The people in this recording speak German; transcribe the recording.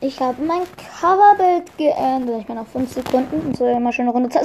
Ich habe mein Coverbild geändert. Ich bin auf 5 Sekunden und soll immer schön eine Runde Zeit.